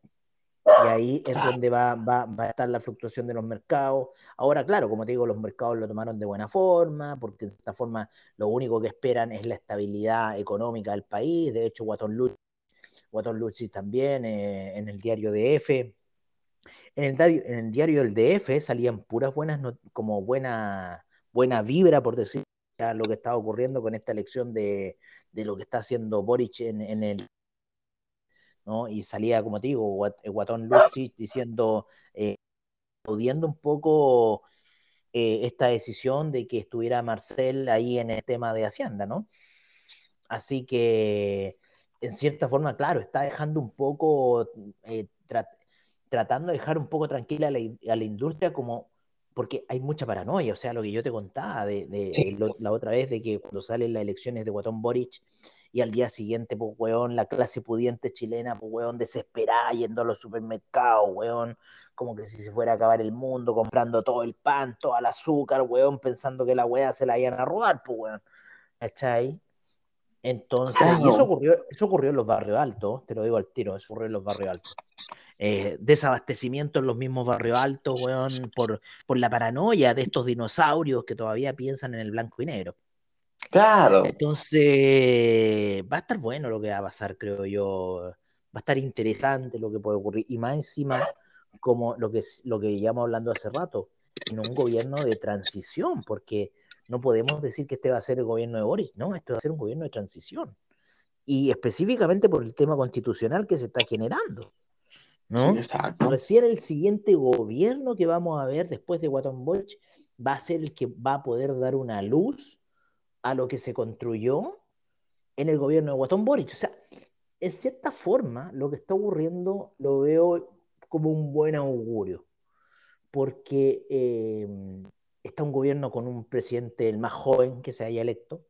Y ahí es donde va, va, va, a estar la fluctuación de los mercados. Ahora, claro, como te digo, los mercados lo tomaron de buena forma, porque de esta forma lo único que esperan es la estabilidad económica del país. De hecho, Watton Lucci, también eh, en el diario DF. En el, diario, en el diario del DF salían puras buenas, como buena, buena vibra, por decir lo que estaba ocurriendo con esta elección de, de lo que está haciendo Boric en, el ¿no? Y salía, como te digo, Guatón Luxich diciendo, eh, un poco eh, esta decisión de que estuviera Marcel ahí en el tema de Hacienda, ¿no? Así que, en cierta forma, claro, está dejando un poco, eh, tratando de dejar un poco tranquila a la, industria como porque hay mucha paranoia, o sea, lo que yo te contaba de, la otra vez de que cuando salen las elecciones de Guatón Boric, y al día siguiente, pues, weón, la clase pudiente chilena, pues, weón, desesperada yendo a los supermercados, weón, como que si se fuera a acabar el mundo, comprando todo el pan, todo el azúcar, weón, pensando que la weá se la iban a robar, pues, weón. ¿Cachai? Entonces, y eso ocurrió, eso ocurrió en los barrios altos, te lo digo al tiro, eso ocurrió en los barrios altos. Eh, desabastecimiento en los mismos barrios altos, weón, por, por la paranoia de estos dinosaurios que todavía piensan en el blanco y negro. Claro. Entonces, va a estar bueno lo que va a pasar, creo yo. Va a estar interesante lo que puede ocurrir. Y más encima, como lo que, lo que llevamos hablando hace rato, en un gobierno de transición, porque no podemos decir que este va a ser el gobierno de Boris, no, este va a ser un gobierno de transición. Y específicamente por el tema constitucional que se está generando. ¿No? Recién el siguiente gobierno que vamos a ver después de Watton Bosch va a ser el que va a poder dar una luz a lo que se construyó en el gobierno de Guatón Boric. O sea, en cierta forma, lo que está ocurriendo lo veo como un buen augurio, porque eh, está un gobierno con un presidente el más joven que se haya electo,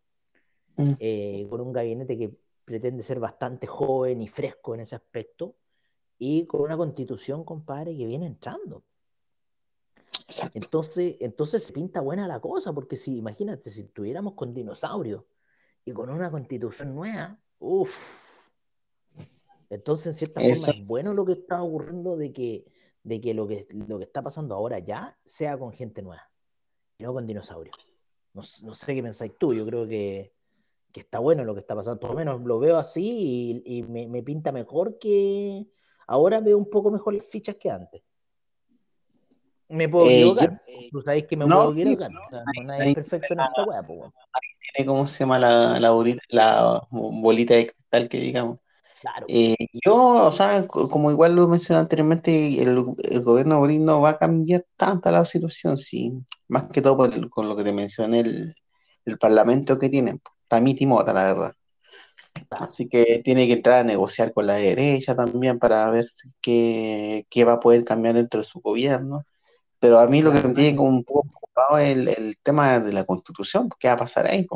mm. eh, con un gabinete que pretende ser bastante joven y fresco en ese aspecto, y con una constitución, compadre, que viene entrando. Entonces, entonces se pinta buena la cosa, porque si, imagínate, si estuviéramos con dinosaurios y con una constitución nueva, uff. Entonces, en cierta forma, es bueno lo que está ocurriendo de que, de que, lo que lo que está pasando ahora ya sea con gente nueva, y no con dinosaurios. No, sé qué pensáis tú, yo creo que, está bueno lo que está pasando. Por lo menos lo veo así y, me, me pinta mejor que. Ahora veo un poco mejor las fichas que antes. Me puedo eh, equivocar. Tú sabes que me puedo equivocar. No, nadie es perfecto en esta pues, Tiene, ¿cómo se llama la, la, bolita, la bolita de cristal que digamos? Eh, yo, o sea, como igual lo mencioné anteriormente, el, gobierno Boric no va a cambiar tanta la situación, sí, más que todo con lo que te mencioné, el, el parlamento que tienen, está timota, la verdad. Así que tiene que entrar a negociar con la derecha también para ver qué, qué va a poder cambiar dentro de su gobierno. Pero a mí lo que me tiene como un poco preocupado es el, tema de la constitución, ¿qué va a pasar ahí?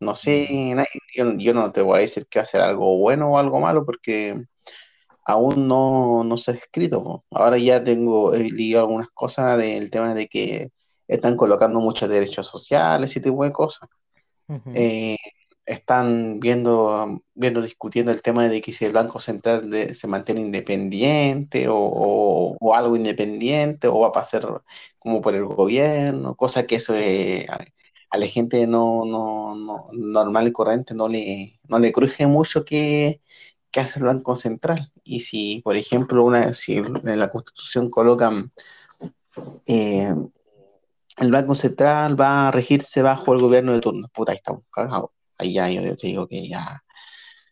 No sé, yo, no te voy a decir que va a ser algo bueno o algo malo porque aún no, no se ha escrito. Ahora ya tengo, he leído algunas cosas del tema de que están colocando muchos derechos sociales y tipo de cosas están viendo, viendo, discutiendo el tema de que si el Banco Central se mantiene independiente o, algo independiente o va a pasar como por el gobierno, cosa que eso a, la gente no, no, normal y corriente no le, no le cruje mucho que, que hace el Banco Central. Y si, por ejemplo, una, si en la Constitución colocan eh, el Banco Central va a regirse bajo el gobierno de turno, puta, ahí estamos cagados ahí ya yo te digo que ya,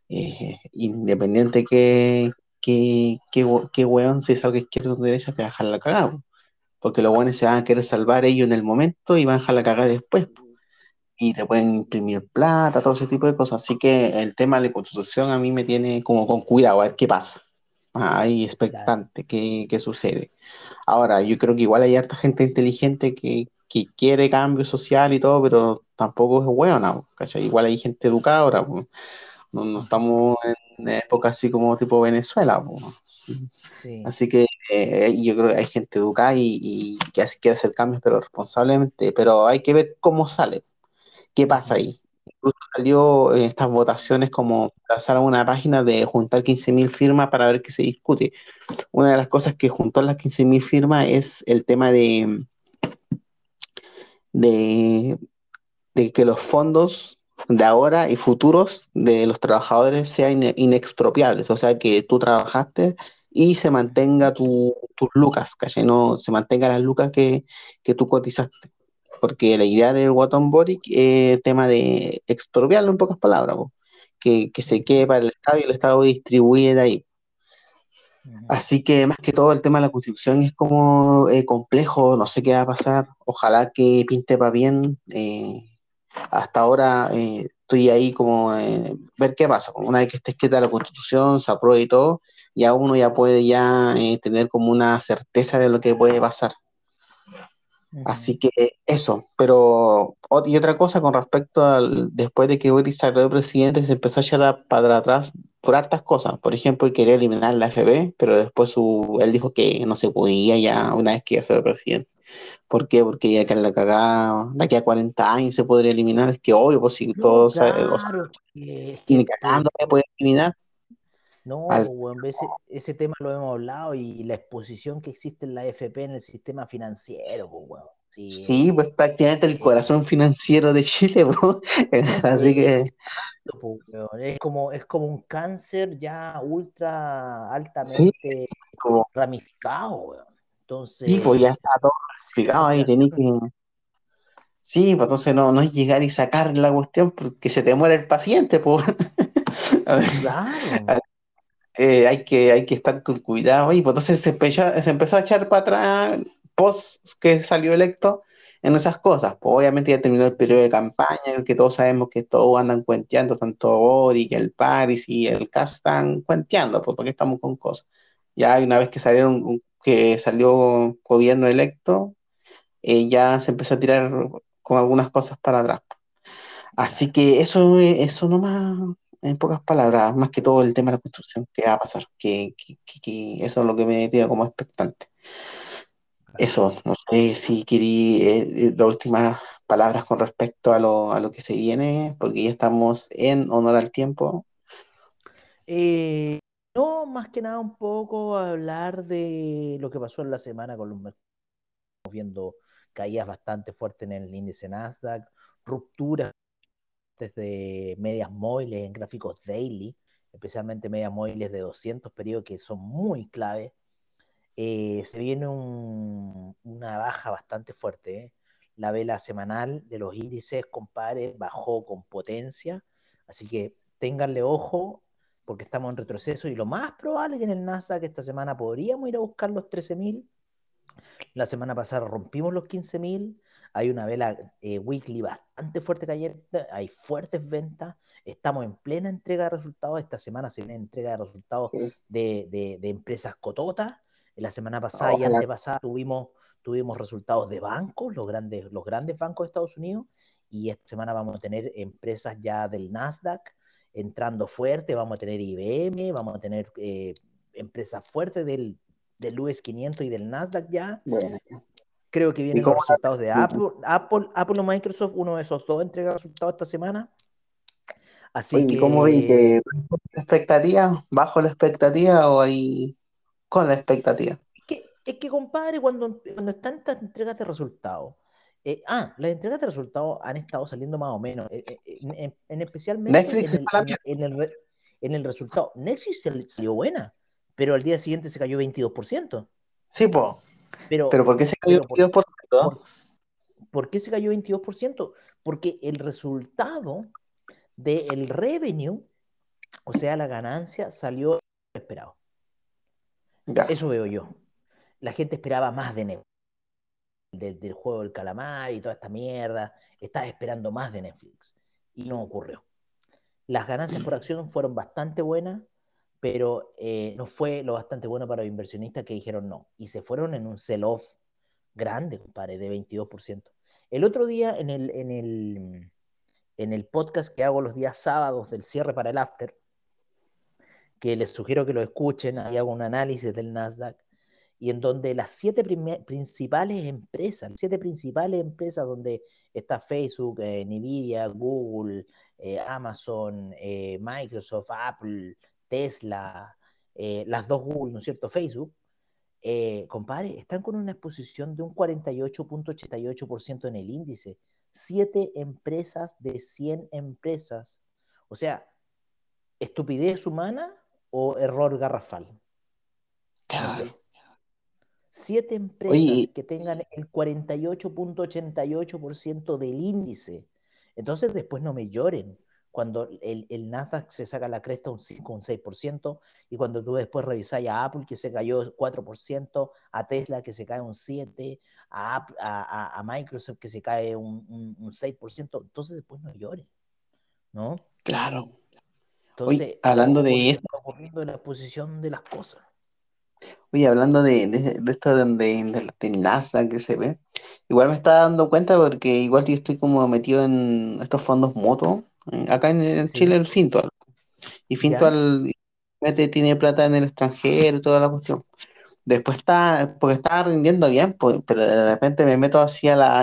eh, independiente que, que, que, weón, si es algo izquierda o derecha, te va a dejar la cagada. Porque los weones se van a querer salvar ellos en el momento y van a dejar la cagada después. Y te pueden imprimir plata, todo ese tipo de cosas. Así que el tema de la constitución a mí me tiene como con cuidado, a ver qué pasa. Ahí expectante, qué, qué sucede. Ahora, yo creo que igual hay harta gente inteligente que, que quiere cambio social y todo, pero tampoco es bueno, ¿cachai? Igual hay gente educada ahora, no, estamos en época así como tipo Venezuela, así que eh, yo creo que hay gente educada y, que así quiere hacer cambios, pero responsablemente, pero hay que ver cómo sale, qué pasa ahí. Incluso salió en estas votaciones como pasaron una página de juntar 15.000 firmas para ver qué se discute. Una de las cosas que juntó las 15.000 firmas es el tema de de, que los fondos de ahora y futuros de los trabajadores sean inexpropiables, o sea, que tú trabajaste y se mantenga tus lucas, que no se mantenga las lucas que, tú cotizaste. Porque la idea del Watton Boric es tema de expropiarlo en pocas palabras, que, se quede para el Estado y el Estado distribuye de ahí. Así que más que todo el tema de la constitución es como eh, complejo, no sé qué va a pasar, ojalá que pinte para bien. Eh, hasta ahora eh, estoy ahí como ver qué pasa. Una vez que esté escrita la constitución, se apruebe y todo, ya uno ya puede ya tener como una certeza de lo que puede pasar. Así que eso, pero y otra cosa con respecto al después de que Boris salió de presidente se empezó a echar para atrás por hartas cosas. Por ejemplo, quería eliminar la FB, pero después su, él dijo que no se podía ya una vez que iba a ser presidente. ¿Por qué? Porque ya que la cagada, de aquí a 40 años se podría eliminar. Es que obvio, pues si todos. Claro, que, ni cagando se puede eliminar. No, ese, ese, tema lo hemos hablado y la exposición que existe en la FP en el sistema financiero, pues, Sí, pues prácticamente el corazón financiero de Chile, así que... Es como, es como un cáncer ya ultra altamente ramificado, Entonces, sí, pues ya está todo ramificado ahí, tenés que... Sí, pues entonces no, no es llegar y sacar la cuestión porque se te muere el paciente, pues. Claro. Eh, hay, que, hay que estar con cuidado. Y pues entonces se empezó, se empezó a echar para atrás post que salió electo en esas cosas. Pues obviamente ya terminó el periodo de campaña en el que todos sabemos que todos andan cuenteando, tanto Boric, el Paris y el CAS están cuenteando, pues porque estamos con cosas. Ya una vez que salieron, que salió gobierno electo, eh, ya se empezó a tirar con algunas cosas para atrás. Así que eso, eso nomás, en pocas palabras, más que todo el tema de la construcción, que va a pasar, que, eso es lo que me tiene como expectante. Eso, no sé si querí eh, las últimas palabras con respecto a lo, a lo que se viene, porque ya estamos en honor al tiempo. Eh, no, más que nada un poco hablar de lo que pasó en la semana con los mercados, viendo caídas bastante fuertes en el índice Nasdaq, rupturas desde medias móviles en gráficos daily, especialmente medias móviles de 200 periodos que son muy clave eh, se viene una baja bastante fuerte. ¿eh? La vela semanal de los índices, compadre, bajó con potencia. Así que ténganle ojo porque estamos en retroceso y lo más probable es que en el Nasdaq esta semana podríamos ir a buscar los 13.000. La semana pasada rompimos los 15.000. Hay una vela eh, weekly bastante fuerte que ayer, hay fuertes ventas, estamos en plena entrega de resultados, esta semana se viene entrega de resultados de, empresas cototas, la semana pasada y antepasada tuvimos, tuvimos resultados de bancos, los grandes, los grandes bancos de Estados Unidos, y esta semana vamos a tener empresas ya del Nasdaq entrando fuerte, vamos a tener IBM, vamos a tener eh, empresas fuertes del, del US 500 y del Nasdaq ya. Creo que vienen los resultados de Apple, Apple, Apple o Microsoft, uno de esos dos entrega resultados esta semana. Así que. ¿Cómo vi expectativa? ¿Bajo la expectativa o ahí con la expectativa? Es que, es que compadre, cuando, cuando están estas entregas de resultados, eh, ah, las entregas de resultados han estado saliendo más o menos, eh, eh, en, especialmente en el, en, el, resultado. Netflix salió buena, pero al día siguiente se cayó 22%. Sí, pues. Pero, ¿Pero por qué se cayó 22%? Por, por, qué se cayó 22%? Porque el resultado del revenue, o sea, la ganancia, salió esperado. Eso veo yo. La gente esperaba más de Netflix, del, juego del calamar y toda esta mierda. Estaba esperando más de Netflix y no ocurrió. Las ganancias por acción fueron bastante buenas, pero eh, no fue lo bastante bueno para los inversionistas que dijeron no. Y se fueron en un sell-off grande, compadre, de 22%. El otro día en el, en, el, en el podcast que hago los días sábados del cierre para el after, que les sugiero que lo escuchen, ahí hago un análisis del Nasdaq, y en donde las siete principales empresas, las siete principales empresas donde está Facebook, eh, Nvidia, Google, eh, Amazon, Microsoft, Apple, Tesla, eh, las dos Google, ¿no es cierto? Facebook, eh, compadre, están con una exposición de un 48.88% en el índice. Siete empresas de 100 empresas. O sea, estupidez humana o error garrafal. No Siete empresas que tengan el 48.88% del índice. Entonces después no me lloren cuando el, el, Nasdaq se saca la cresta un 5, un 6%, y cuando tú después revisas a Apple que se cayó 4%, a Tesla que se cae un 7%, a, a, a Microsoft que se cae un, un, 6%, entonces después no llores, ¿no? Claro. Entonces, hablando de esto. ocurriendo en la posición de las cosas. Oye, hablando de, de, esto de, de, de, Nasdaq que se ve, igual me está dando cuenta porque igual yo estoy como metido en estos fondos moto Acá en, Chile el Fintual. Y Fintual tiene plata en el extranjero y toda la cuestión. Después está, porque estaba rindiendo bien, pues, pero de repente me meto así a la,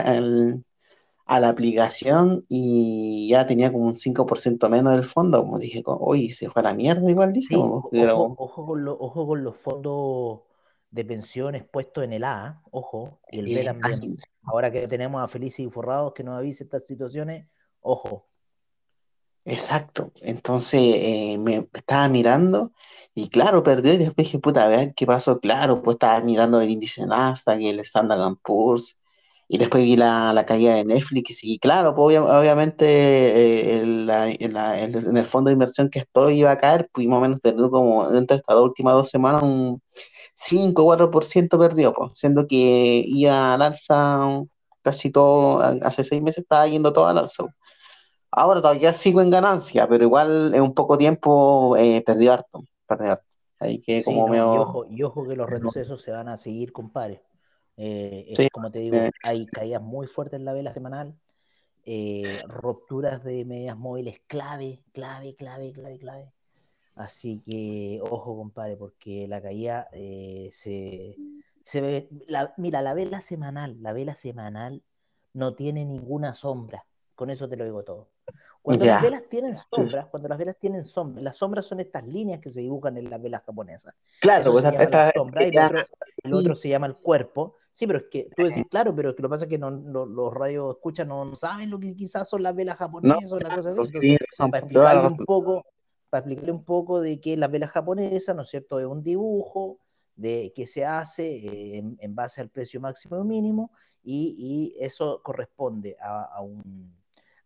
a la aplicación y ya tenía como un 5% menos del fondo. Como dije, oye, se fue a la mierda igual, dije. ojo, con ojo con los fondos de pensiones puestos en el A, ojo, y el B también. Ahora que tenemos a Felices y Forrados que nos avise estas situaciones, ojo. Exacto. Entonces eh, me estaba mirando y claro, perdió y después dije, puta, a ver qué pasó. Claro, pues estaba mirando el índice Nasdaq, el Standard Poor's y después vi la, la caída de Netflix y claro, pues obviamente eh, en el fondo de inversión que estoy iba a caer, pues más o menos perdió como dentro de estas últimas dos semanas un 5 o 4% perdió, pues, siendo que iba al alza casi todo, hace seis meses estaba yendo todo al alza. Ahora todavía sigo en ganancia, pero igual en un poco tiempo eh, harto. Perdí harto. que como y, ojo, y, ojo, que los retrocesos se van a seguir, compadre. Eh, como te digo, hay caídas muy fuertes en la vela semanal, eh, rupturas de medias móviles clave, clave, clave, clave, clave. Así que ojo, compadre, porque la caída se, se ve. mira, la vela semanal, la vela semanal no tiene ninguna sombra. Con eso te lo digo todo. Cuando las velas tienen sombras, cuando las velas tienen sombras, las sombras son estas líneas que se dibujan en las velas japonesas. Claro, pues esta, sombra, y el otro, se llama el cuerpo. Sí, pero es que tú decís, claro, pero es que lo que pasa es que no, los radios escuchan no saben lo que quizás son las velas japonesas o una cosa así. Entonces, para explicarle un poco, para explicarle un poco de que las velas japonesas, ¿no es cierto?, es un dibujo de que se hace eh, en, base al precio máximo y mínimo, y, y eso corresponde a, a un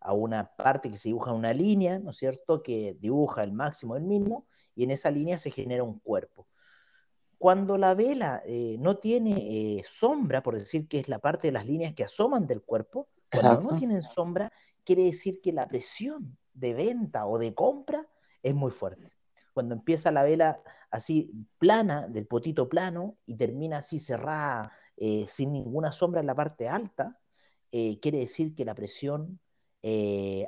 a una parte que se dibuja una línea, ¿no es cierto?, que dibuja el máximo el mínimo, y en esa línea se genera un cuerpo. Cuando la vela eh, no tiene eh, sombra, por decir que es la parte de las líneas que asoman del cuerpo, cuando no tienen sombra, quiere decir que la presión de venta o de compra es muy fuerte. Cuando empieza la vela así plana, del potito plano, y termina así cerrada, eh, sin ninguna sombra en la parte alta, quiere decir que la presión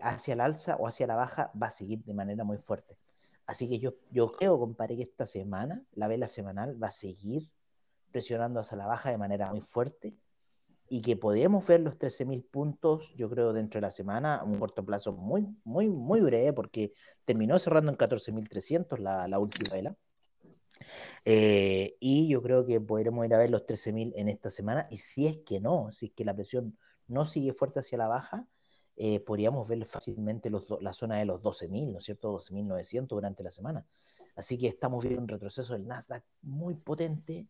hacia el alza o hacia la baja va a seguir de manera muy fuerte. Así que yo, yo creo, compadre, que esta semana la vela semanal va a seguir presionando hacia la baja de manera muy fuerte y que podemos ver los 13.000 puntos, yo creo, dentro de la semana, a un corto plazo muy, muy, muy breve, porque terminó cerrando en 14.300 la, la última vela. Eh, y yo creo que podremos ir a ver los 13.000 en esta semana. Y si es que no, si es que la presión no sigue fuerte hacia la baja, eh, podríamos ver fácilmente la zona de los 12.000, ¿no es cierto? 12.900 durante la semana. Así que estamos viendo un retroceso del Nasdaq muy potente.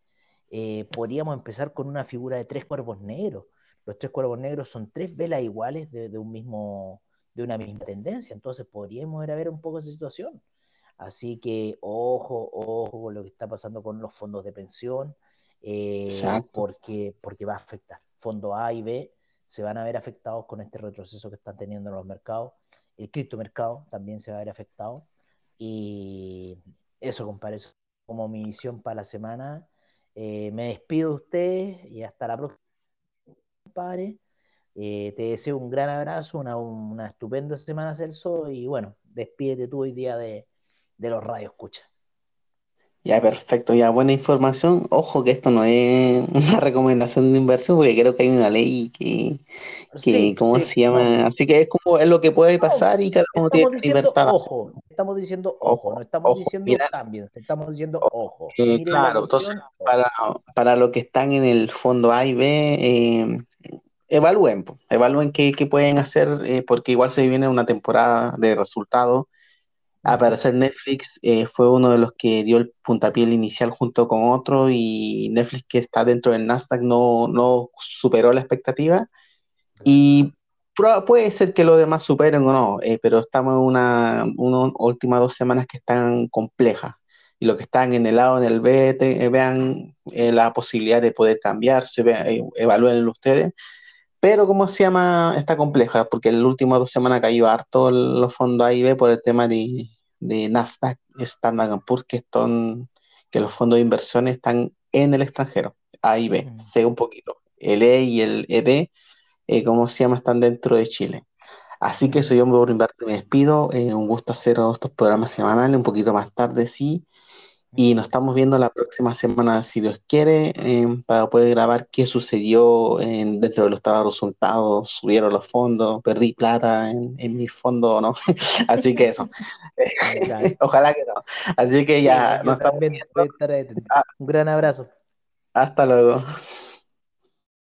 Eh, podríamos empezar con una figura de tres cuervos negros. Los tres cuervos negros son tres velas iguales de, un mismo, de una misma tendencia. Entonces podríamos ir a ver un poco esa situación. Así que ojo, ojo con lo que está pasando con los fondos de pensión, eh, porque, porque va a afectar. Fondo A y B se van a ver afectados con este retroceso que están teniendo los mercados. El criptomercado también se va a ver afectado. Y eso, compadre, eso como mi visión para la semana. Eh, me despido de ustedes y hasta la próxima, compadre. Eh, te deseo un gran abrazo, una, una, estupenda semana, Celso. Y bueno, despídete tú hoy día de, de los radios escucha. Ya, perfecto, ya buena información. Ojo que esto no es una recomendación de inversión, porque creo que hay una ley que, que ¿cómo se llama? Así que es como es lo que puede pasar y cada uno tiene libertad. Ojo, estamos diciendo ojo, no estamos diciendo también, estamos diciendo ojo. Eh, claro, entonces para, para los que están en el fondo A y B, eh, evalúen, evalúen qué, qué pueden hacer, eh, porque igual se viene una temporada de resultados a parecer Netflix eh, fue uno de los que dio el puntapié inicial junto con otro y Netflix que está dentro del Nasdaq no, no superó la expectativa. Y puede ser que los demás superen o no, eh, pero estamos en una, una, últimas dos semanas que están complejas. Y los que están en el lado en el B eh, vean la posibilidad de poder cambiarse, evalúen ustedes pero, ¿cómo se llama? Está compleja, porque en las últimas dos semanas caído harto los fondos A y B por el tema de, de Nasdaq, Standard Poor's, que, están, que los fondos de inversión están en el extranjero. A y B, sé un poquito. El E y el ED, eh, ¿cómo se llama? Están dentro de Chile. Así que eso yo me despido. Eh, un gusto hacer estos programas semanales, un poquito más tarde, sí. Y nos estamos viendo la próxima semana, si Dios quiere, em, para poder grabar qué sucedió en, dentro de los resultados, subieron los fondos, perdí plata en, en mi fondo no. Así que eso. Ojalá que no. Así que ya nos estamos viendo. Un gran abrazo. Hasta luego.